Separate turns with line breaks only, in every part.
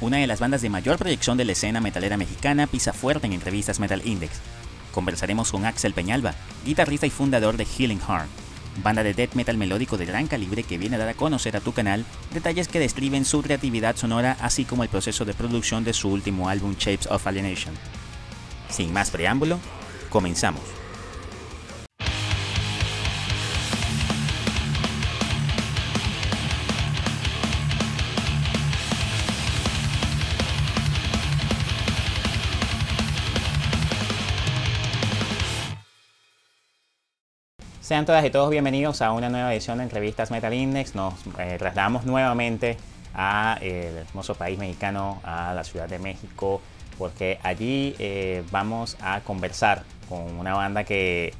una de las bandas de mayor proyección de la escena metalera mexicana, pisa fuerte en entrevistas Metal Index. Conversaremos con Axel Peñalba, guitarrista y fundador de Healing Heart, banda de death metal melódico de gran calibre que viene a dar a conocer a tu canal detalles que describen su creatividad sonora así como el proceso de producción de su último álbum Shapes of Alienation. Sin más preámbulo, comenzamos. Sean todas y todos bienvenidos a una nueva edición de Entrevistas Metal Index. Nos eh, trasladamos nuevamente a el hermoso país mexicano, a la Ciudad de México, porque allí eh, vamos a conversar con una banda que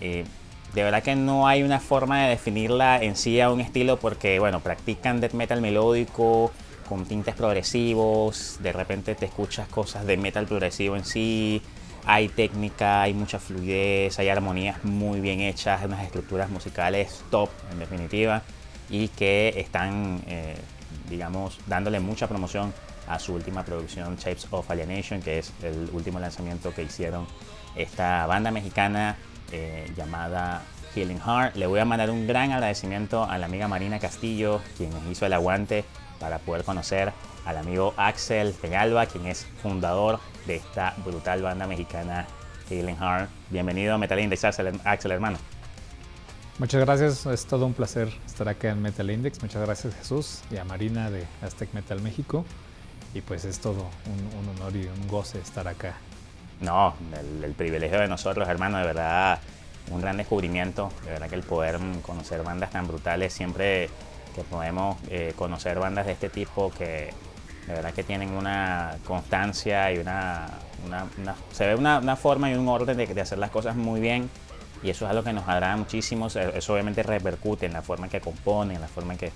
eh, de verdad que no hay una forma de definirla en sí a un estilo, porque bueno, practican death metal melódico con tintes progresivos, de repente te escuchas cosas de metal progresivo en sí, hay técnica, hay mucha fluidez, hay armonías muy bien hechas, unas estructuras musicales top en definitiva y que están, eh, digamos, dándole mucha promoción a su última producción Shapes of Alienation, que es el último lanzamiento que hicieron esta banda mexicana eh, llamada Healing Heart. Le voy a mandar un gran agradecimiento a la amiga Marina Castillo, quien hizo el aguante para poder conocer al amigo Axel Peñalba, quien es fundador de esta brutal banda mexicana Healing Heart. Bienvenido a Metal Index, Axel, hermano.
Muchas gracias, es todo un placer estar acá en Metal Index. Muchas gracias Jesús y a Marina de Aztec Metal México. Y pues es todo un, honor y un goce estar acá.
No, el, privilegio de nosotros, hermano, de verdad, un gran descubrimiento. De verdad que el poder conocer bandas tan brutales, siempre que podemos eh, conocer bandas de este tipo que de verdad que tienen una constancia y una, se ve una, forma y un orden de, hacer las cosas muy bien y eso es algo que nos agrada muchísimo, eso obviamente repercute en la forma en que componen, en la forma en que,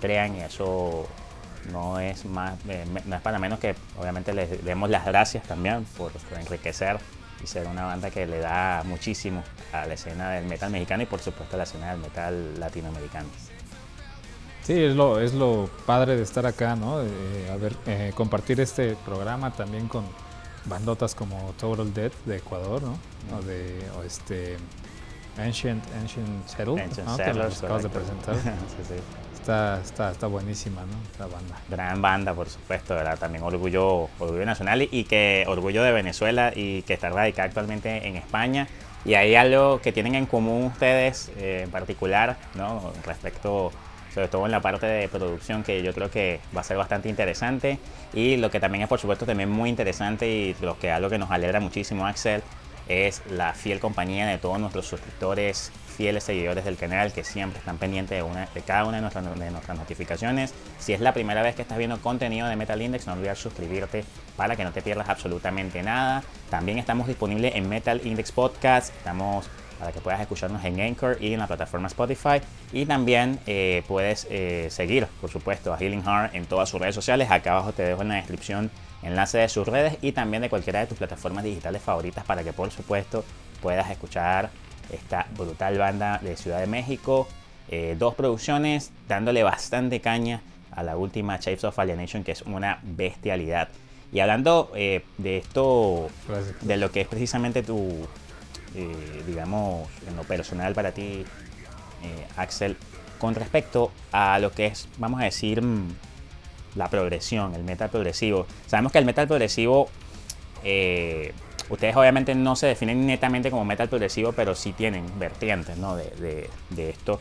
crean y eso no es más eh, no para menos que obviamente les demos las gracias también por, enriquecer y ser una banda que le da muchísimo a la escena del metal mexicano y por supuesto a la escena del metal latinoamericano.
Sí, es lo, es lo padre de estar acá, ¿no? a ver, eh, compartir este programa también con bandotas como Total Death de Ecuador, ¿no? O de este Ancient, Ancient Settle, Ancient ¿no? Settlers, acabas de presentar. sí, sí. Está, está, está, buenísima, ¿no? La banda.
Gran banda, por supuesto, ¿verdad? También orgullo, orgullo nacional y, que orgullo de Venezuela y que está radicada actualmente en España. Y hay algo que tienen en común ustedes eh, en particular, ¿no? Respecto sobre todo en la parte de producción que yo creo que va a ser bastante interesante y lo que también es por supuesto también muy interesante y lo que algo que nos alegra muchísimo Axel es la fiel compañía de todos nuestros suscriptores, fieles seguidores del canal que siempre están pendientes de, una, de cada una de nuestras, de nuestras notificaciones. Si es la primera vez que estás viendo contenido de Metal Index, no olvides suscribirte para que no te pierdas absolutamente nada. También estamos disponibles en Metal Index Podcast, estamos para que puedas escucharnos en Anchor y en la plataforma Spotify. Y también eh, puedes eh, seguir, por supuesto, a Healing Heart en todas sus redes sociales. Acá abajo te dejo en la descripción enlace de sus redes y también de cualquiera de tus plataformas digitales favoritas para que, por supuesto, puedas escuchar esta brutal banda de Ciudad de México. Eh, dos producciones dándole bastante caña a la última Shapes of Alienation, que es una bestialidad. Y hablando de esto, de lo que es precisamente tu, eh, digamos, en lo personal para ti, eh, Axel, con respecto a lo que es, vamos a decir, mm, la progresión, el metal progresivo. Sabemos que el metal progresivo, eh, ustedes obviamente no se definen netamente como metal progresivo, pero sí tienen vertientes ¿no? de, esto.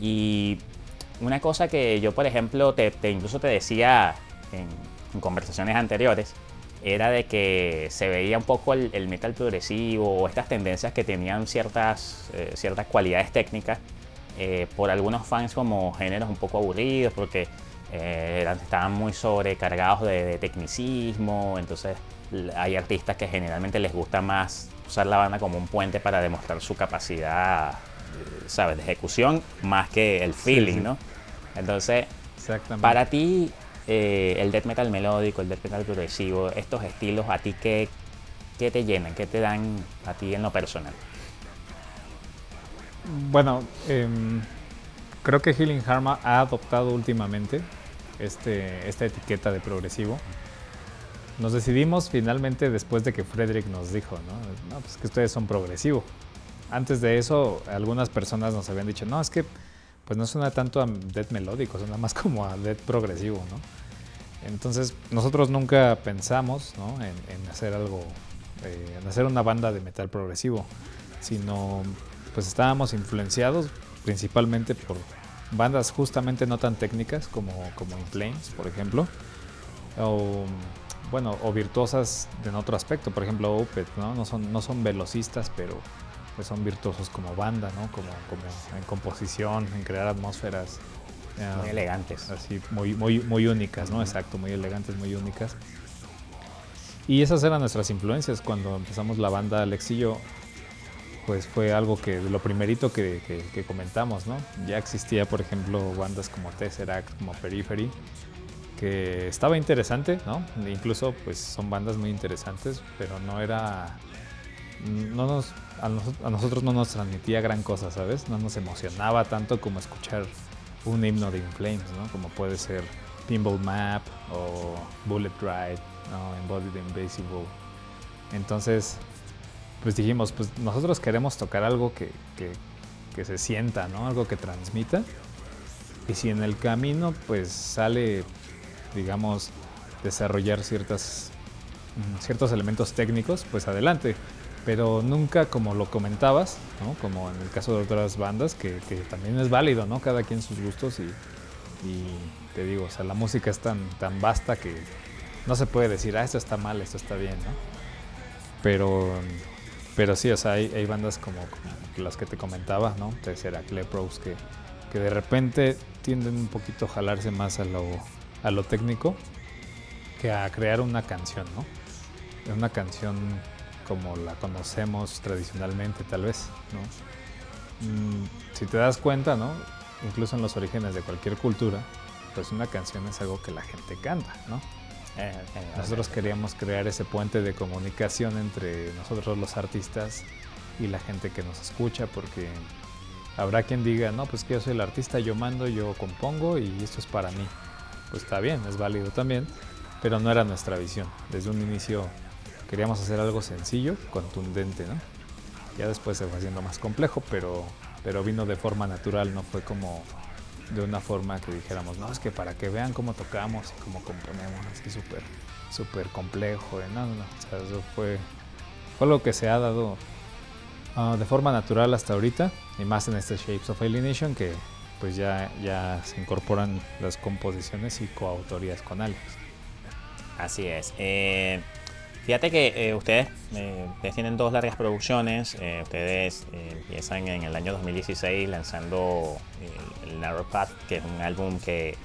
Y una cosa que yo, por ejemplo, te, incluso te decía en conversaciones anteriores, era de que se veía un poco el, metal progresivo o estas tendencias que tenían ciertas, eh, ciertas cualidades técnicas eh, por algunos fans como géneros un poco aburridos porque eh, estaban muy sobrecargados de, tecnicismo, entonces hay artistas que generalmente les gusta más usar la banda como un puente para demostrar su capacidad, ¿sabes?, de ejecución más que el feeling, ¿no? Entonces, para ti, eh, el death metal melódico, el death metal progresivo, estos estilos, ¿a ti qué, qué te llenan? ¿Qué te dan a ti en lo personal?
Bueno, em, creo que Healing Harma ha adoptado últimamente este, esta etiqueta de progresivo. Nos decidimos finalmente después de que Frederick nos dijo, ¿no? pues que ustedes son progresivo. Antes de eso, algunas personas nos habían dicho, no, es que pues no suena tanto a death melódico, suena más como a death progresivo, ¿no? Entonces, nosotros nunca pensamos en, hacer algo, eh, en hacer una banda de metal progresivo, sino pues estábamos influenciados principalmente por bandas justamente no tan técnicas como, como In Flames, por ejemplo, o bueno, o virtuosas en otro aspecto, por ejemplo Opeth, ¿no? No son, no son velocistas, pero pues son virtuosos como banda, ¿no? Como, como en composición, en crear atmósferas.
muy elegantes.
Así, muy, muy, muy únicas, ¿no? Exacto, muy elegantes, muy únicas. Y esas eran nuestras influencias cuando empezamos la banda Alex y yo, pues fue algo que lo primerito que, que, comentamos, ¿no? Ya existía, por ejemplo, bandas como Tesseract, como Periphery, que estaba interesante, ¿no? Incluso, pues son bandas muy interesantes, pero no era, no nos, a, nosotros no nos transmitía gran cosa, ¿sabes? No nos emocionaba tanto como escuchar un himno de Inflames, ¿no? Como puede ser Pinball Map o Bullet Ride, ¿no? Embodied Invisible. Entonces, pues dijimos, pues nosotros queremos tocar algo que, se sienta, ¿no? Algo que transmita. Y si en el camino pues sale, digamos, desarrollar ciertas, mm, ciertos elementos técnicos, pues adelante. Pero nunca como lo comentabas, ¿no? Como en el caso de otras bandas, que, también es válido, ¿no? Cada quien sus gustos y, te digo, o sea, la música es tan, tan vasta que no se puede decir, ah, esto está mal, esto está bien, ¿no? Pero pero sí, o sea, hay, bandas como, las que te comentaba, ¿no? Tercera Clepros, que, que de repente tienden un poquito a jalarse más a lo, a lo técnico que a crear una canción, ¿no? Una canción como la conocemos tradicionalmente, tal vez, ¿no? Mm, si te das cuenta, ¿no? Incluso en los orígenes de cualquier cultura, pues una canción es algo que la gente canta, ¿no? Eh, nosotros queríamos crear ese puente de comunicación entre nosotros los artistas y la gente que nos escucha, porque habrá quien diga, no, pues que yo soy el artista, yo mando, yo compongo y esto es para mí. Pues está bien, es válido también, pero no era nuestra visión. Desde un inicio queríamos hacer algo sencillo, contundente, ¿no? Ya después se fue haciendo más complejo, pero, pero vino de forma natural, no fue como de una forma que dijéramos, no, es que para que vean cómo tocamos y cómo componemos, así súper, súper complejo. No, no, no, o sea, eso fue, fue lo que se ha dado ah, de forma natural hasta ahorita, y más en este Shapes of Alienation, que pues ya, ya se incorporan las composiciones y coautorías con Alex.
Así es. Eh, Fíjate que eh, ustedes, eh, ustedes, tienen dos largas producciones. Eh, ustedes empiezan en el año 2016 lanzando el, Narrow Path, que es un álbum que,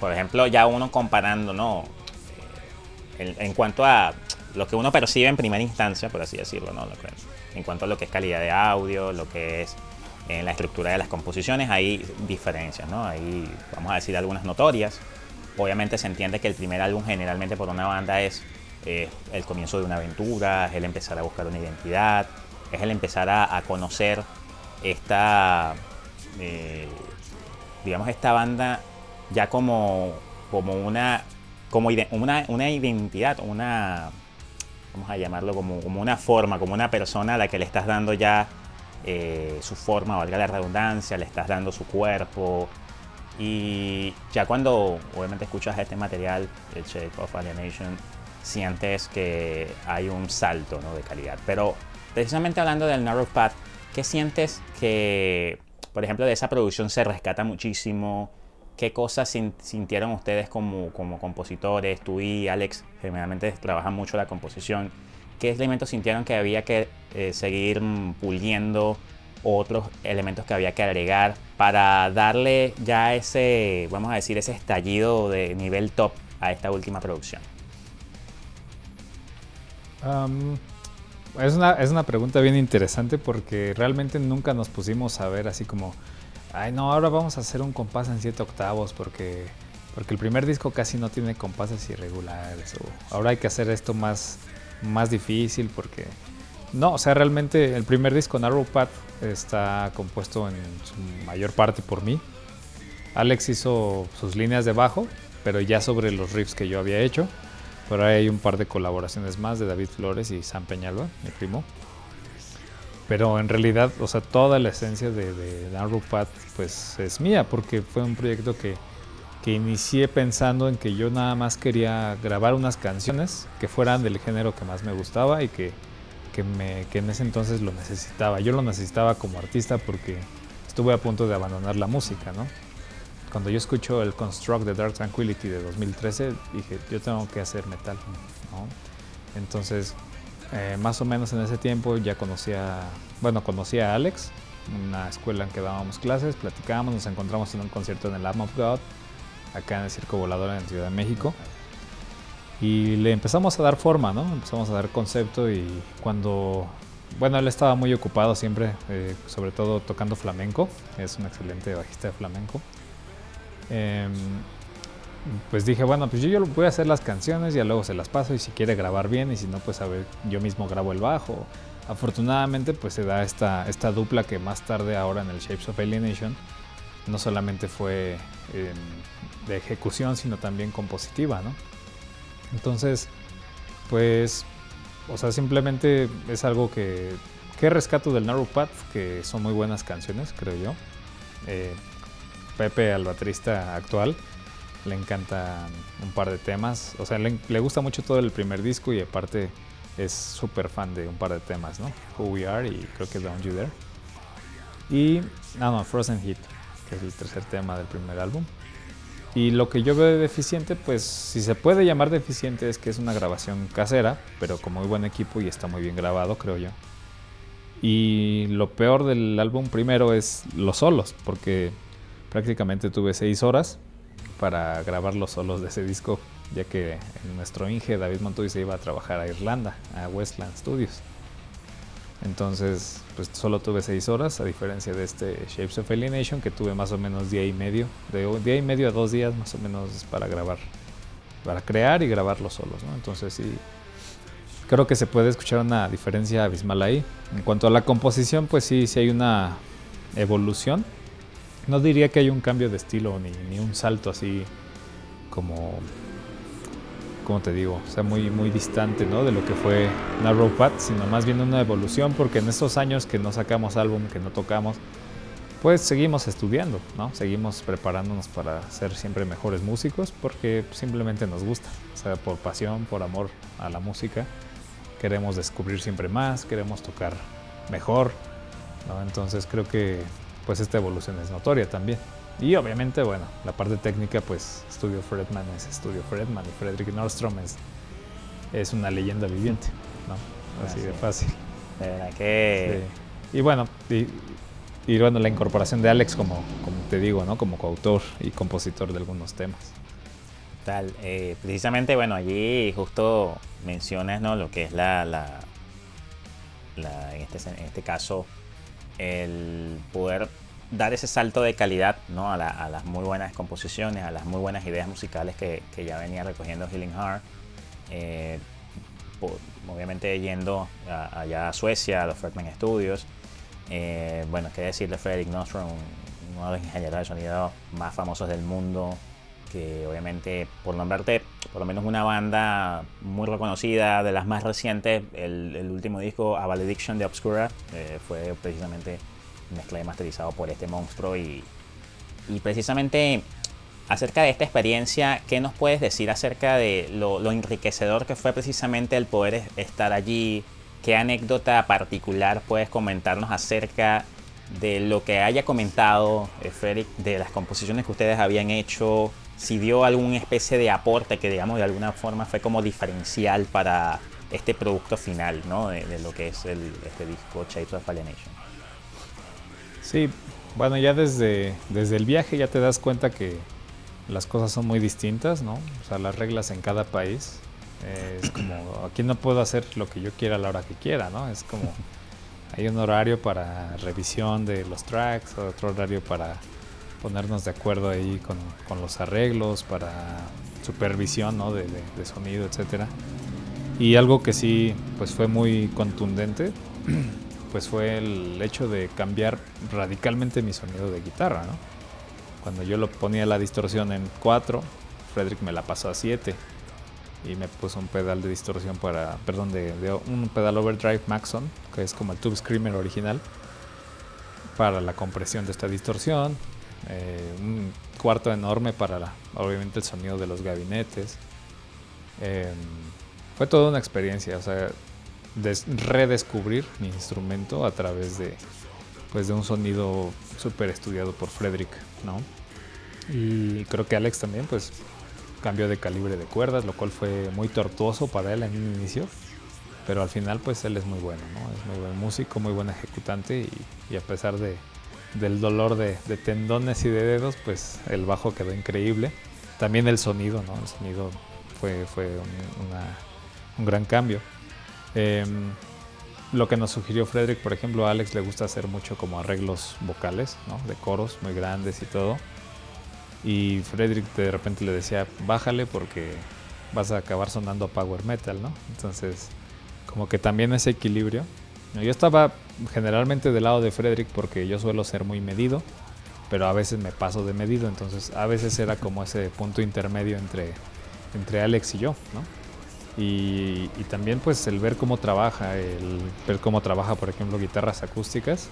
por ejemplo, ya uno comparando, ¿no? En, cuanto a lo que uno percibe en primera instancia, por así decirlo, ¿no? En cuanto a lo que es calidad de audio, lo que es en la estructura de las composiciones, hay diferencias, ¿no? Hay, vamos a decir, algunas notorias. Obviamente se entiende que el primer álbum generalmente por una banda es es el comienzo de una aventura, es el empezar a buscar una identidad, es el empezar a, conocer esta, eh, digamos, esta banda ya como, como, una, como una, una identidad, una, vamos a llamarlo como, como una forma, como una persona a la que le estás dando ya eh, su forma, valga la redundancia, le estás dando su cuerpo. Y ya cuando obviamente escuchas este material, el Shape of Alienation, sientes que hay un salto de calidad. Pero precisamente hablando del Narrow Path, ¿qué sientes que, por ejemplo, de esa producción se rescata muchísimo? ¿Qué cosas sintieron ustedes como, como compositores? Tú y Alex generalmente trabajan mucho la composición. ¿Qué elementos sintieron que había que eh, seguir puliendo? Otros elementos que había que agregar para darle ya ese, vamos a decir, ese estallido de nivel top a esta última producción
es, una, es una pregunta bien interesante porque realmente nunca nos pusimos a ver así como, ay no, ahora vamos a hacer un compás en 7 octavos porque, porque el primer disco casi no tiene compases irregulares o ahora hay que hacer esto más, más difícil porque... No, o sea, realmente el primer disco, Narrow Path, está compuesto en su mayor parte por mí. Alex hizo sus líneas de bajo, pero ya sobre los riffs que yo había hecho. Pero hay un par de colaboraciones más de David Flores y Sam Peñalba, mi primo. Pero en realidad, o sea, toda la esencia de, de Narrow Path pues es mía, porque fue un proyecto que, que inicié pensando en que yo nada más quería grabar unas canciones que fueran del género que más me gustaba y que, que, me, que en ese entonces lo necesitaba. Yo lo necesitaba como artista porque estuve a punto de abandonar la música, ¿no? Cuando yo escucho el Construct de Dark Tranquility de 2013, dije, yo tengo que hacer metal, ¿no? Entonces eh, más o menos en ese tiempo ya conocía, bueno, conocía a Alex, una escuela en que dábamos clases, platicábamos, nos encontramos en un concierto en el Arm of God, acá en el Circo Volador en Ciudad de México. Y le empezamos a dar forma, ¿no? Empezamos a dar concepto y cuando, bueno, él estaba muy ocupado siempre, eh, sobre todo tocando flamenco, es un excelente bajista de flamenco. Eh, pues dije, bueno, pues yo, yo voy a hacer las canciones y luego se las paso y si quiere grabar bien y si no, pues a ver, yo mismo grabo el bajo. Afortunadamente, pues se da esta, esta dupla que más tarde ahora en el Shapes of Alienation no solamente fue eh, de ejecución, sino también compositiva, ¿no? Entonces, pues, o sea, simplemente es algo que, que rescato del Narrow Path, que son muy buenas canciones, creo yo. Eh, Pepe, al baterista actual, le encantan un par de temas. O sea, le, gusta mucho todo el primer disco y aparte es súper fan de un par de temas, ¿no? Who We Are y creo que Down You There. Y, no, no, Frozen Heat, que es el tercer tema del primer álbum. Y lo que yo veo de deficiente, pues si se puede llamar deficiente es que es una grabación casera, pero con muy buen equipo y está muy bien grabado, creo yo. Y lo peor del álbum primero es los solos, porque prácticamente tuve seis horas para grabar los solos de ese disco, ya que nuestro Inge, David Montoy, se iba a trabajar a Irlanda, a Westland Studios. Entonces, pues solo tuve seis horas, a diferencia de este Shapes of Alienation, que tuve más o menos día y medio, de un día y medio a dos días más o menos para grabar, para crear y grabar los solos. Entonces sí, creo que se puede escuchar una diferencia abismal ahí. En cuanto a la composición, pues sí, sí hay una evolución no diría que hay un cambio de estilo ni, ni un salto así como, como te digo, o sea, muy, muy distante ¿no? de lo que fue Narrow Path, sino más bien una evolución, porque en estos años que no sacamos álbum, que no tocamos, pues seguimos estudiando, ¿no? Seguimos preparándonos para ser siempre mejores músicos porque simplemente nos gusta, o sea, por pasión, por amor a la música. Queremos descubrir siempre más, queremos tocar mejor. Entonces creo que pues esta evolución es notoria también. Y obviamente, bueno, la parte técnica, pues Studio Fredman es Studio Fredman y Frederick Nordstrom es, es una leyenda viviente, ¿no? Así de fácil.
De verdad que...
Sí. Y bueno, y, y, bueno, la incorporación de Alex como, como te digo, ¿no? Como coautor y compositor de algunos temas.
Tal, eh, precisamente, bueno, allí justo mencionas, ¿no? Lo que es la, la, la en, este, en este caso, el poder dar ese salto de calidad ¿no? a, la, a, las muy buenas composiciones, a las muy buenas ideas musicales que, que ya venía recogiendo Healing Heart. Eh, obviamente yendo a, allá a Suecia, a los Fredman Studios. Eh, bueno, qué decir de Frederick Nostrom, uno de los ingenieros de sonido más famosos del mundo, que obviamente, por nombrarte, por lo menos una banda muy reconocida, de las más recientes, el, el último disco, A Valediction de Obscura, eh, fue precisamente mezclado y masterizado por este monstruo y, y, precisamente acerca de esta experiencia, ¿qué nos puedes decir acerca de lo, lo enriquecedor que fue precisamente el poder estar allí? ¿Qué anécdota particular puedes comentarnos acerca de lo que haya comentado eh, Frederick, de las composiciones que ustedes habían hecho, si dio alguna especie de aporte que digamos de alguna forma fue como diferencial para este producto final, ¿no? De, lo que es el, este disco Shapes of Alienation.
Sí, bueno, ya desde, desde el viaje ya te das cuenta que las cosas son muy distintas, ¿no? O sea, las reglas en cada país. Eh, es como, aquí no puedo hacer lo que yo quiera a la hora que quiera, ¿no? Es como, hay un horario para revisión de los tracks, otro horario para ponernos de acuerdo ahí con, con los arreglos, para supervisión ¿no? de, de, sonido, etc. Y algo que sí pues fue muy contundente, pues fue el hecho de cambiar radicalmente mi sonido de guitarra, ¿no? Cuando yo lo ponía la distorsión en 4, Frederick me la pasó a 7 y me puso un pedal de distorsión para, perdón, de, un pedal overdrive Maxon, que es como el Tube Screamer original, para la compresión de esta distorsión, eh, un cuarto enorme para obviamente el sonido de los gabinetes. Em, fue toda una experiencia, o sea, redescubrir mi instrumento a través de, pues, de un sonido súper estudiado por Frederick, ¿no? Y creo que Alex también, pues, cambió de calibre de cuerdas, lo cual fue muy tortuoso para él en un inicio. Pero al final, pues, él es muy bueno, ¿no? Es muy buen músico, muy buen ejecutante y, a pesar de, del dolor de, tendones y de dedos, pues, el bajo quedó increíble. También el sonido, ¿no? El sonido fue, fue un gran cambio. Em, lo que nos sugirió Frederick, por ejemplo, a Alex le gusta hacer mucho como arreglos vocales, ¿no? De coros muy grandes y todo. Y Frederick de repente le decía, bájale porque vas a acabar sonando power metal, ¿no? Entonces, como que también ese equilibrio. Yo estaba generalmente del lado de Frederick porque yo suelo ser muy medido, pero a veces me paso de medido, entonces a veces era como ese punto intermedio entre, entre Alex y yo. Y, también pues el ver cómo trabaja, el ver cómo trabaja por ejemplo guitarras acústicas.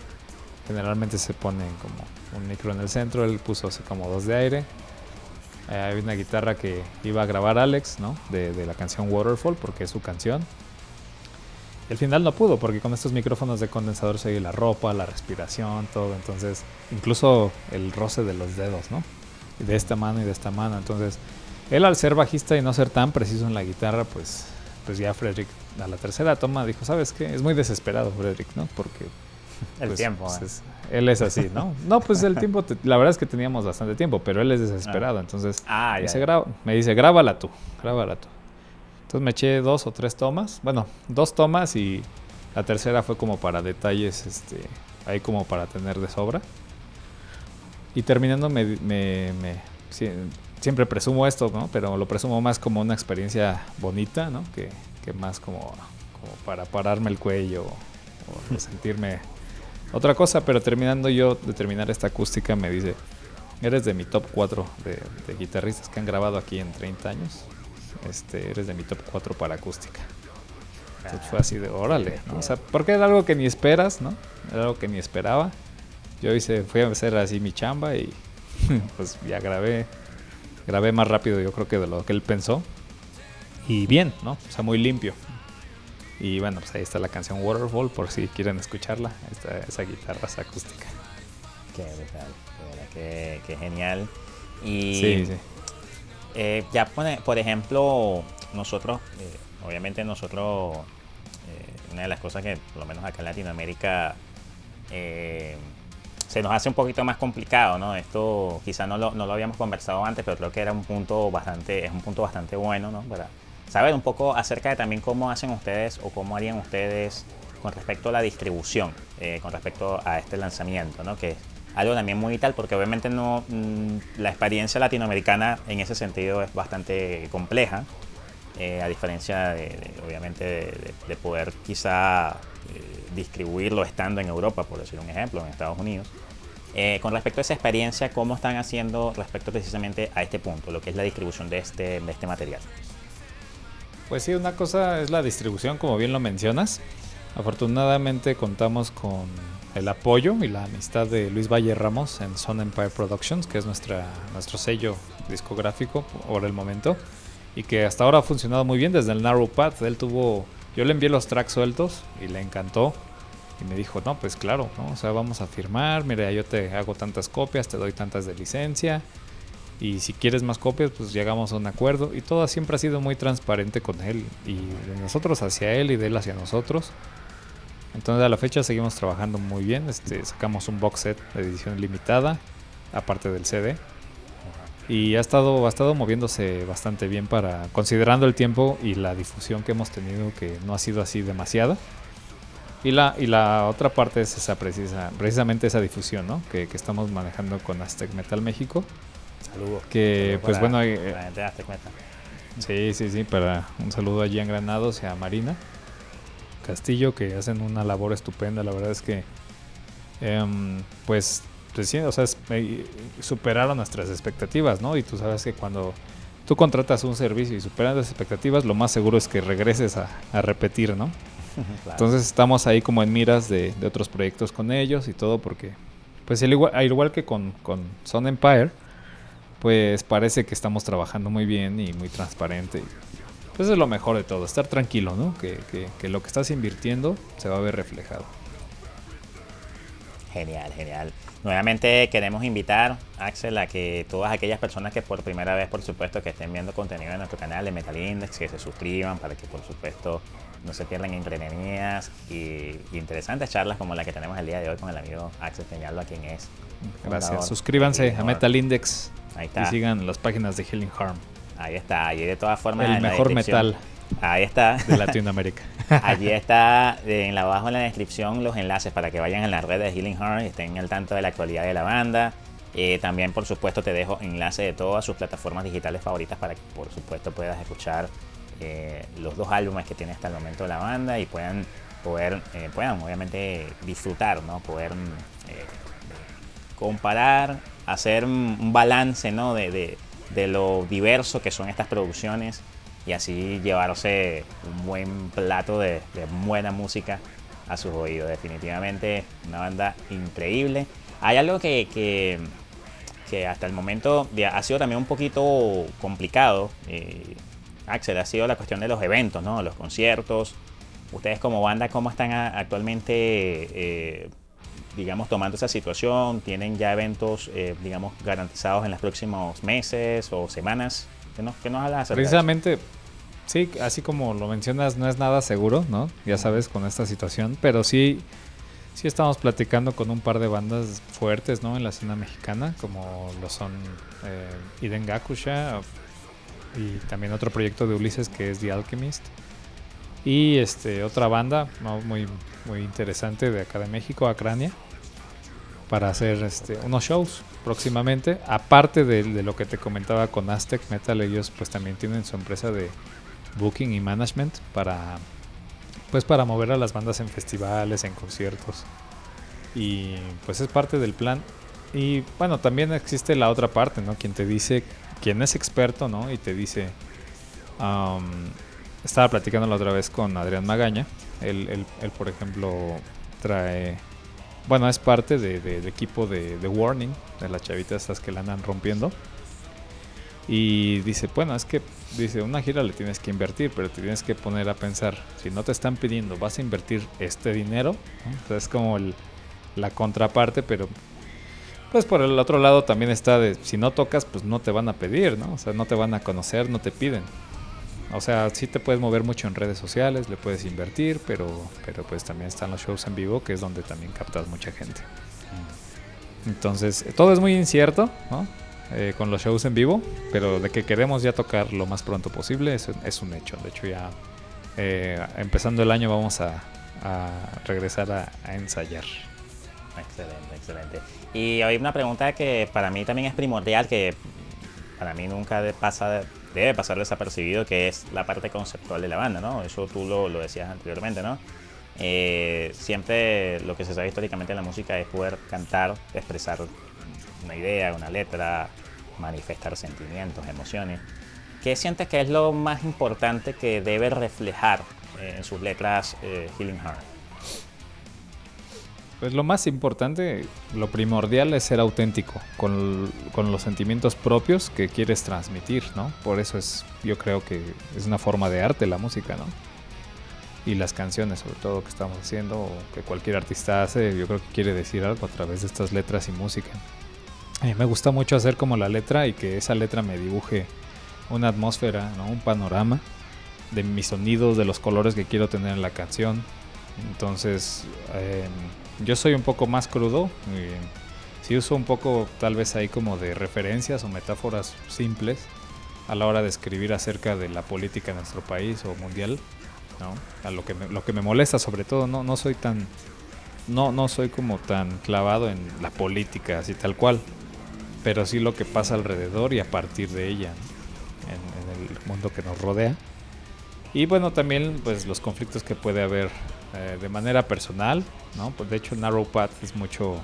Generalmente se ponen como un micro en el centro, él puso así como dos de aire. Eh, hay una guitarra que iba a grabar Alex, ¿no? De la canción Waterfall, porque es su canción. Y al final no pudo, porque con estos micrófonos de condensador se oye la ropa, la respiración, todo. Entonces, incluso el roce de los dedos, ¿no? Y de esta mano y de esta mano. Entonces, él al ser bajista y no ser tan preciso en la guitarra, pues, pues ya Frederick a la tercera toma dijo, ¿sabes qué? Es muy desesperado Frederick, ¿no? Porque...
el
pues,
tiempo.
Pues, eh. él es así, ¿no? No, pues el tiempo, la verdad es que teníamos bastante tiempo, pero él es desesperado. Ah. Entonces
ah,
me, dice, me dice, grábala tú, grábala tú. Entonces me eché dos o tres tomas, bueno, dos tomas y la tercera fue como para detalles, este, ahí como para tener de sobra. Y terminando me, me, me siempre presumo esto, ¿no? Pero lo presumo más como una experiencia bonita, ¿no? Que, más como, para pararme el cuello o, sentirme otra cosa. Pero terminando yo de terminar esta acústica me dice, eres de mi top 4 de, guitarristas que han grabado aquí en 30 años. Este, eres de mi top 4 para acústica. Entonces fue así de órale, ¿no? O sea, porque era algo que ni esperas, ¿no? Era algo que ni esperaba. Yo hice, fui a hacer así mi chamba y pues ya grabé grabé más rápido yo creo que de lo que él pensó. Y bien, ¿no? O sea, muy limpio. Y bueno, pues ahí está la canción Waterfall por si quieren escucharla. Esta, esa guitarra acústica.
Qué brutal, qué, qué genial. Y
sí, sí.
Eh, ya pone, por ejemplo, nosotros, eh, obviamente nosotros, eh, una de las cosas que por lo menos acá en Latinoamérica se nos hace un poquito más complicado, ¿no? Esto quizá no lo, no lo habíamos conversado antes, pero creo que era un punto bastante, es un punto bastante bueno, ¿no? Para saber un poco acerca de también cómo hacen ustedes o cómo harían ustedes con respecto a la distribución, con respecto a este lanzamiento, ¿no? Que algo también muy vital porque obviamente no, mm, la experiencia latinoamericana en ese sentido es bastante compleja, eh, a diferencia de, obviamente de, poder quizá eh, distribuirlo estando en Europa, por decir un ejemplo, en Estados Unidos. Eh, con respecto a esa experiencia, ¿cómo están haciendo respecto precisamente a este punto, lo que es la distribución de este, de este material?
Pues sí, una cosa es la distribución, como bien lo mencionas. Afortunadamente contamos con el apoyo y la amistad de Luis Valle Ramos en Son Empire Productions, que es nuestra, nuestro sello discográfico por el momento, y que hasta ahora ha funcionado muy bien desde el Narrow Path. Él tuvo, yo le envié los tracks sueltos y le encantó. Y me dijo, no, pues claro, ¿no? o sea, vamos a firmar, mira, yo te hago tantas copias, te doy tantas de licencia. Y si quieres más copias, pues llegamos a un acuerdo. Y todo siempre ha sido muy transparente con él. Y de nosotros hacia él y de él hacia nosotros. Entonces a la fecha seguimos trabajando muy bien. Este, sacamos un box set de edición limitada, aparte del CD. Y ha estado, ha estado moviéndose bastante bien para, considerando el tiempo y la difusión que hemos tenido, que no ha sido así demasiada. Y la, y la otra parte es esa precisa, precisamente esa difusión, ¿no? Que, que estamos manejando con Aztec Metal México.
Saludos.
Que, pues bueno.
Eh, Aztec Metal.
Sí, sí, sí. Para un saludo allí en Granados y a Marina Castillo, que hacen una labor estupenda. La verdad es que, em, pues pues sí, o sea, es- eh, superaron nuestras expectativas, ¿no? Y tú sabes que cuando tú contratas un servicio y superas las expectativas, lo más seguro es que regreses a, a repetir, ¿no?
Claro.
Entonces estamos ahí como en miras de, de otros proyectos con ellos y todo porque, pues al igual, al igual que con, con Sun Empire, pues parece que estamos trabajando muy bien y muy transparente. y, Pues es lo mejor de todo, estar tranquilo, ¿no? Que, que- que lo que estás invirtiendo se va a ver reflejado.
Genial, genial. Nuevamente queremos invitar, Axel, a que todas aquellas personas que por primera vez, por supuesto, que estén viendo contenido en nuestro canal de Metal Index, que se suscriban para que, por supuesto, no se pierdan entretenidas y, y interesantes charlas como la que tenemos el día de hoy con el amigo Axel Peñalba, quien es.
Gracias. Suscríbanse a Metal. Index
Ahí
y
está.
sigan las páginas de Healing Harm,
Ahí está. Y de todas formas.
el mejor metal
Ahí está.
de Latinoamérica.
Allí está en la abajo en la descripción los enlaces para que vayan a las redes de Healing Heart y estén al tanto de la actualidad de la banda. Eh, también, por supuesto, te dejo enlace de todas sus plataformas digitales favoritas para que, por supuesto, puedas escuchar eh, los dos álbumes que tiene hasta el momento la banda y puedan, poder, eh, puedan obviamente, disfrutar, ¿no? Poder eh, comparar, hacer un un balance ¿no? de, de- de lo diverso que son estas producciones y así llevarse un buen plato de, buena música a sus oídos. Definitivamente una banda increíble. Hay algo que, que- que hasta el momento ha sido también un poquito complicado. eh, Axel, ha sido la cuestión de los eventos, ¿no? los conciertos. Ustedes como banda, ¿cómo están actualmente, eh, digamos, tomando esa situación? ¿Tienen ya eventos, eh, digamos, garantizados en los próximos meses o semanas? ¿Qué nos, qué nos hablas?
Precisamente, sí, así como lo mencionas, no es nada seguro, ¿no? Ya sabes, con esta situación, pero sí, sí estamos platicando con un par de bandas fuertes, ¿no? En la escena mexicana, como lo son eh, Iden Gakusha y también otro proyecto de Ulises que es The Alchemist. Y este otra banda ¿no? muy, muy interesante de acá de México, Acrania, para hacer este, unos shows próximamente. Aparte de, lo que te comentaba con Aztec Metal, ellos pues también tienen su empresa de booking y management para pues para mover a las bandas en festivales, en conciertos. Y pues es parte del plan. Y bueno, también existe la otra parte, ¿no? Quien te dice, quien es experto, ¿no? Y te dice, am, estaba platicando la otra vez con Adrián Magaña. Él, él- él, por ejemplo, trae, bueno, es parte de- de- del equipo de, Warning, de las chavitas estas que la andan rompiendo. Y dice, bueno, es que, dice, una gira le tienes que invertir, pero te tienes que poner a pensar, si no te están pidiendo, vas a invertir este dinero, ¿no? Entonces es como el- la contraparte, pero pues por el otro lado también está de, si no tocas, pues no te van a pedir, ¿no? O sea, no te van a conocer, no te piden. O sea, sí te puedes mover mucho en redes sociales, le puedes invertir, pero, pero pues también están los shows en vivo, que es donde también captas mucha gente. Entonces, eh, todo es muy incierto, ¿no? Eh, con los shows en vivo, pero de que queremos ya tocar lo más pronto posible es, es un hecho. De hecho, ya eh, empezando el año vamos a, a regresar a, a ensayar.
Excelente, excelente. Y hay una pregunta que para mí también es primordial, que para mí nunca de- pasa, debe pasar desapercibido, que es la parte conceptual de la banda, ¿no? Eso tú lo, lo decías anteriormente, ¿no? Eh, siempre lo que se sabe históricamente en la música es poder cantar, expresar una idea, una letra, manifestar sentimientos, emociones. ¿Qué sientes que es lo más importante que debe reflejar eh, en sus letras eh, Healing Heart?
Pues lo más importante, lo primordial es ser auténtico con, con los sentimientos propios que quieres transmitir, ¿no? Por eso es, yo creo que es una forma de arte la música, ¿no? Y las canciones, sobre todo, que estamos haciendo, o que cualquier artista hace, yo creo que quiere decir algo a través de estas letras y música. A mí me gusta mucho hacer como la letra y que esa letra me dibuje una atmósfera, ¿no? Un panorama de mis sonidos, de los colores que quiero tener en la canción. Entonces, eh, yo soy un poco más crudo. Y sí uso un poco, tal vez ahí como de referencias o metáforas simples a la hora de escribir acerca de la política en nuestro país o mundial. ¿no? A lo que me, lo que me molesta sobre todo, no, no soy tan no, no soy como tan clavado en la política así tal cual, pero sí lo que pasa alrededor y a partir de ella, ¿no? en, en el mundo que nos rodea. Y bueno, también pues los conflictos que puede haber eh, de manera personal, ¿no? Pues de hecho Narrow Path es mucho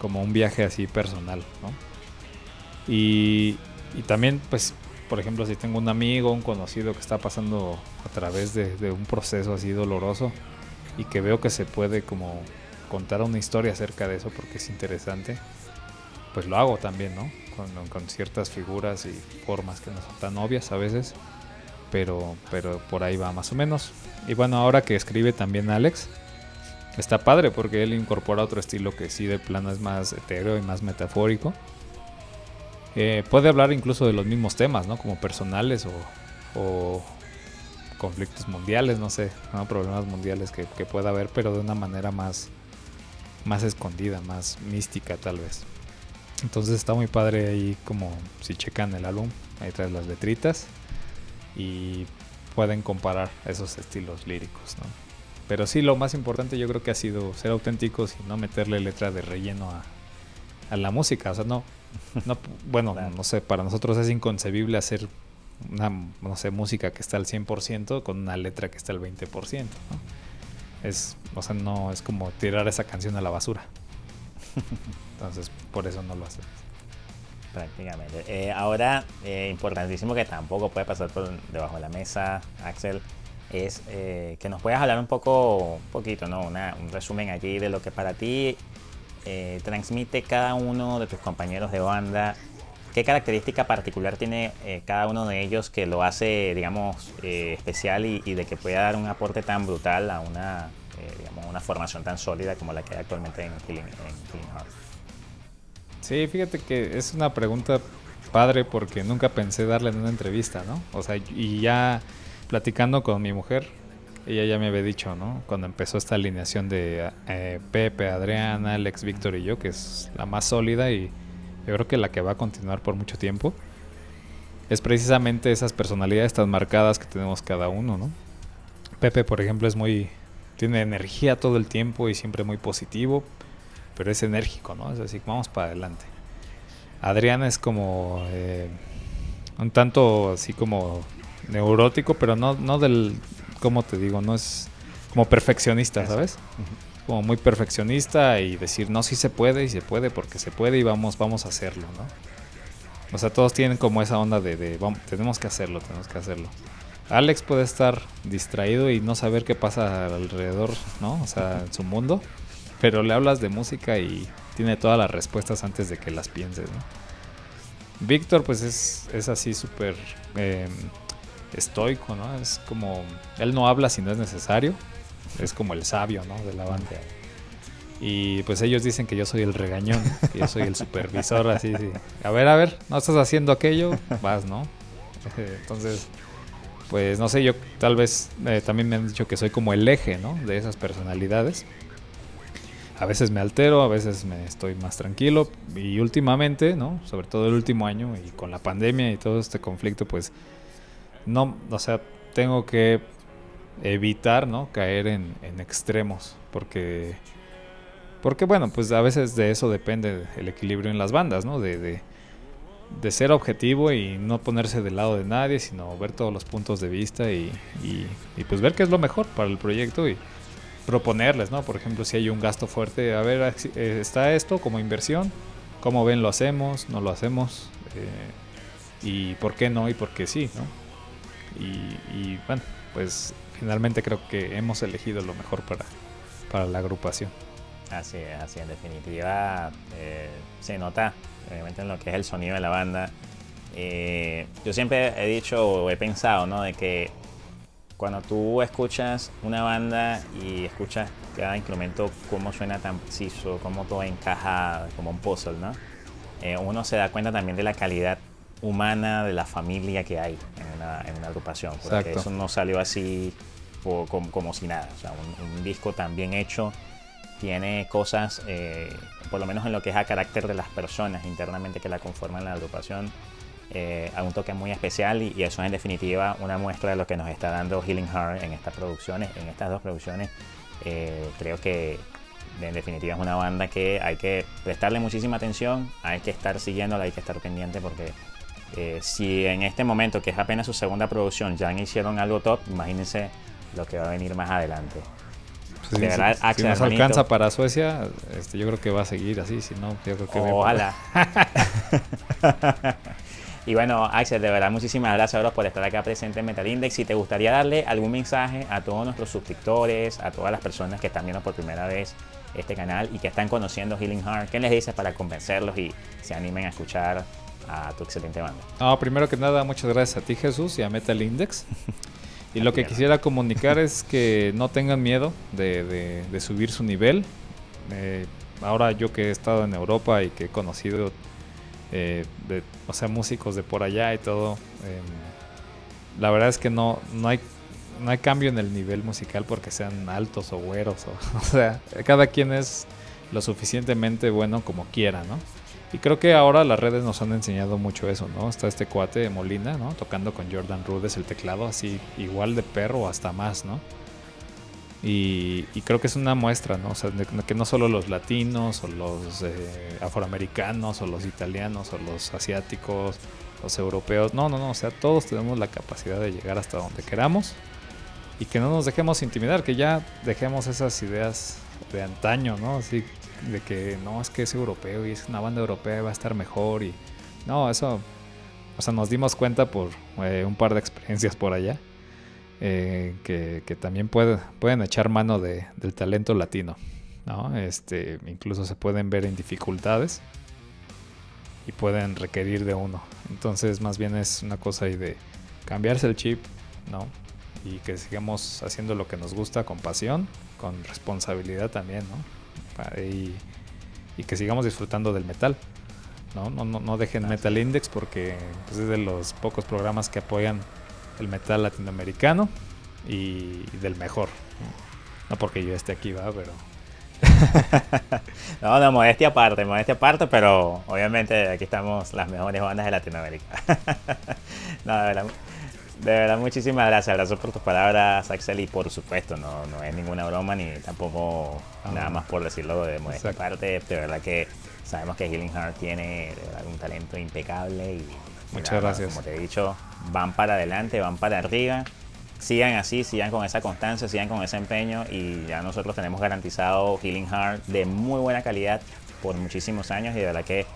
como un viaje así personal, ¿no? Y, y también, pues, por ejemplo, si tengo un amigo, un conocido que está pasando a través de, de un proceso así doloroso y que veo que se puede como contar una historia acerca de eso porque es interesante, pues lo hago también, ¿no? Con, con ciertas figuras y formas que no son tan obvias a veces, pero, pero por ahí va más o menos. Y bueno, ahora que escribe también Alex, está padre porque él incorpora otro estilo que sí de plano es más etéreo y más metafórico. Eh, puede hablar incluso de los mismos temas, ¿no? Como personales o, o conflictos mundiales, no sé, ¿no? problemas mundiales que, que, pueda haber, pero de una manera más, más escondida, más mística tal vez. Entonces está muy padre ahí como si checan el álbum, ahí traes las letritas y pueden comparar esos estilos líricos, ¿no? Pero sí, lo más importante yo creo que ha sido ser auténticos y no meterle letra de relleno a, a la música. O sea, no, no bueno, claro. no sé, para nosotros es inconcebible hacer una, no sé, música que está al 100% con una letra que está al 20%, ¿no? Es, o sea, no, es como tirar esa canción a la basura. Entonces, por eso no lo hacemos.
Prácticamente. Eh, ahora, eh, importantísimo que tampoco puede pasar por debajo de la mesa, Axel, es eh, que nos puedas hablar un poco, un poquito, ¿no? Una, un resumen allí de lo que para ti eh, transmite cada uno de tus compañeros de banda. ¿Qué característica particular tiene cada uno de ellos que lo hace, digamos, especial y, de que pueda dar un aporte tan brutal a una, digamos, una formación tan sólida como la que hay actualmente en Healing, en Healing Heart?
Sí, fíjate que es una pregunta padre porque nunca pensé darle en una entrevista, ¿no? O sea, y ya platicando con mi mujer, ella ya me había dicho, ¿no? Cuando empezó esta alineación de eh, Pepe, Adriana, Alex, Víctor y yo, que es la más sólida y yo creo que la que va a continuar por mucho tiempo, es precisamente esas personalidades tan marcadas que tenemos cada uno, ¿no? Pepe, por ejemplo, es muy. tiene energía todo el tiempo y siempre muy positivo, pero es enérgico, ¿no? Es así, vamos para adelante. Adriana es como. Eh, un tanto así como neurótico, pero no, no del, ¿cómo te digo? No es como perfeccionista, ¿sabes? Uh -huh. Como muy perfeccionista y decir, no, sí se puede y se puede porque se puede y vamos, vamos a hacerlo, ¿no? O sea, todos tienen como esa onda de, de vamos, tenemos que hacerlo, tenemos que hacerlo. Alex puede estar distraído y no saber qué pasa alrededor, ¿no? O sea, en su mundo. Pero le hablas de música y tiene todas las respuestas antes de que las pienses, ¿no? Víctor, pues es, es así súper eh, estoico, ¿no? Es como, él no habla si no es necesario, es como el sabio, ¿no? De la banda. Y pues ellos dicen que yo soy el regañón, que yo soy el supervisor, así, sí. A ver, a ver, no estás haciendo aquello, vas, ¿no? Entonces, pues no sé, yo tal vez eh, también me han dicho que soy como el eje, ¿no? De esas personalidades. A veces me altero, a veces me estoy más tranquilo y últimamente, ¿no? Sobre todo el último año y con la pandemia y todo este conflicto, pues no, o sea, tengo que evitar, ¿no? Caer en, extremos, porque, porque, bueno, pues a veces de eso depende el equilibrio en las bandas, ¿no? De, de, de, ser objetivo y no ponerse del lado de nadie, sino ver todos los puntos de vista y, y, y pues ver qué es lo mejor para el proyecto y proponerles, ¿no? Por ejemplo, si hay un gasto fuerte, a ver, está esto como inversión, ¿cómo ven lo hacemos? ¿No lo hacemos? Eh, y por qué no y por qué sí, ¿no? Y, bueno, pues finalmente creo que hemos elegido lo mejor para, para la agrupación.
Así así en definitiva eh, se nota obviamente en lo que es el sonido de la banda. Eh, yo siempre he dicho o he pensado, ¿no? De que cuando tú escuchas una banda y escuchas cada instrumento, cómo suena tan preciso, cómo todo encaja como un puzzle, ¿no? Eh, uno se da cuenta también de la calidad humana de la familia que hay en una, en una agrupación. Porque Exacto. eso no salió así por, como, como, si nada. O sea, un, un, disco tan bien hecho tiene cosas, eh, por lo menos en lo que es a carácter de las personas internamente que la conforman la agrupación, eh, a un toque muy especial y, y, eso es en definitiva una muestra de lo que nos está dando Healing Heart en estas producciones, en estas dos producciones. Eh, creo que en definitiva es una banda que hay que prestarle muchísima atención, hay que estar siguiéndola, hay que estar pendiente porque eh, si en este momento, que es apenas su segunda producción, ya hicieron algo top, imagínense lo que va a venir más adelante.
de verdad, Axel, si nos alcanza para Suecia, este, yo creo que va a seguir así, si no, yo creo que...
Ojalá. y bueno, Axel, de verdad, muchísimas gracias por estar acá presente en Metal Index. Si te gustaría darle algún mensaje a todos nuestros suscriptores, a todas las personas que están viendo por primera vez este canal y que están conociendo Healing Heart, ¿qué les dices para convencerlos y se animen a escuchar a tu excelente banda?
No, primero que nada, muchas gracias a ti Jesús y a Metal Index. Y lo que quisiera comunicar es que no tengan miedo de, subir su nivel. Eh, ahora yo que he estado en Europa y que he conocido eh, o sea, músicos de por allá y todo, em, la verdad es que no, no, hay, no hay cambio en el nivel musical porque sean altos o güeros. O, o sea, cada quien es lo suficientemente bueno como quiera, ¿no? Y creo que ahora las redes nos han enseñado mucho eso, ¿no? Está este cuate de Molina, ¿no? Tocando con Jordan Rudess el teclado así, igual de perro hasta más, ¿no? Y, creo que es una muestra, ¿no? O sea, que no solo los latinos o los eh, afroamericanos o los italianos o los asiáticos, los europeos, no, no, no, o sea, todos tenemos la capacidad de llegar hasta donde queramos y que no nos dejemos intimidar, que ya dejemos esas ideas de antaño, ¿no? Así de que no, es que es europeo y es una banda europea y va a estar mejor y no, eso, o sea, nos dimos cuenta por eh, un par de experiencias por allá eh, que, también puede, pueden echar mano de, del talento latino, ¿no? Este, incluso se pueden ver en dificultades y pueden requerir de uno. Entonces, más bien es una cosa ahí de cambiarse el chip, ¿no? Y que sigamos haciendo lo que nos gusta con pasión, con responsabilidad también, ¿no? y, que sigamos disfrutando del metal. No, no, no, dejen Metal Index porque pues, es de los pocos programas que apoyan el metal latinoamericano y, del mejor. No porque yo esté aquí, va, pero.
no, no, modestia aparte, modestia aparte, pero obviamente aquí estamos las mejores bandas de Latinoamérica. no, de verdad, de verdad, muchísimas gracias. Gracias por tus palabras, Axel. Y por supuesto, no, no es ninguna broma ni tampoco ah. nada más por decirlo de modesta parte. De verdad que sabemos que Healing Heart tiene un talento impecable. Y
Muchas gracias.
Como te he dicho, van para adelante, van para arriba. Sigan así, sigan con esa constancia, sigan con ese empeño. Y ya nosotros tenemos garantizado Healing Heart de muy buena calidad por muchísimos años. Y de verdad que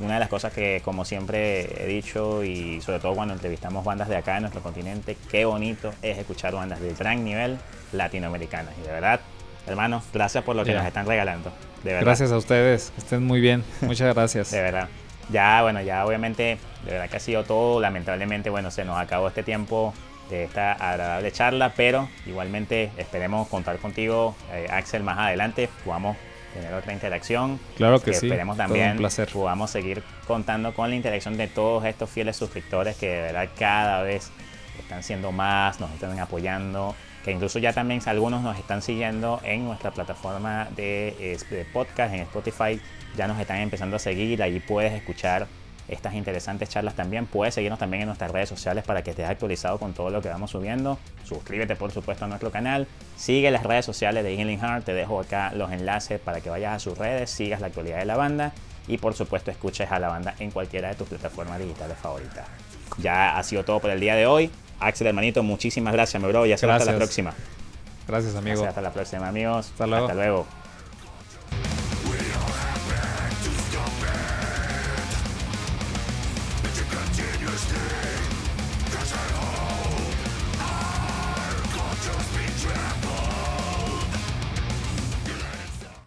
una de las cosas que como siempre he dicho y sobre todo cuando entrevistamos bandas de acá en nuestro continente, qué bonito es escuchar bandas de gran nivel latinoamericanas. Y de verdad, hermanos, gracias por lo que nos están regalando. De verdad.
Gracias a ustedes, estén muy bien. Muchas gracias.
de verdad. Ya, bueno, ya obviamente, de verdad que ha sido todo. Lamentablemente, bueno, se nos acabó este tiempo de esta agradable charla, pero igualmente esperemos contar contigo, eh, Axel, más adelante. Podamos tener otra interacción.
Claro que, sí.
Esperemos también placer. podamos seguir contando con la interacción de todos estos fieles suscriptores que de verdad cada vez están siendo más, nos están apoyando, incluso ya también algunos nos están siguiendo en nuestra plataforma de, podcast, en Spotify, ya nos están empezando a seguir, ahí puedes escuchar estas interesantes charlas también. Puedes seguirnos también en nuestras redes sociales para que estés actualizado con todo lo que vamos subiendo. Suscríbete por supuesto a nuestro canal. Sigue las redes sociales de Healing Heart. Te dejo acá los enlaces para que vayas a sus redes, sigas la actualidad de la banda y por supuesto escuches a la banda en cualquiera de tus plataformas digitales favoritas. Ya ha sido todo por el día de hoy. Axel hermanito, muchísimas gracias, mi bro. Y hasta la próxima.
Gracias, amigo.
hasta la próxima, amigos. Hasta luego. Hasta luego.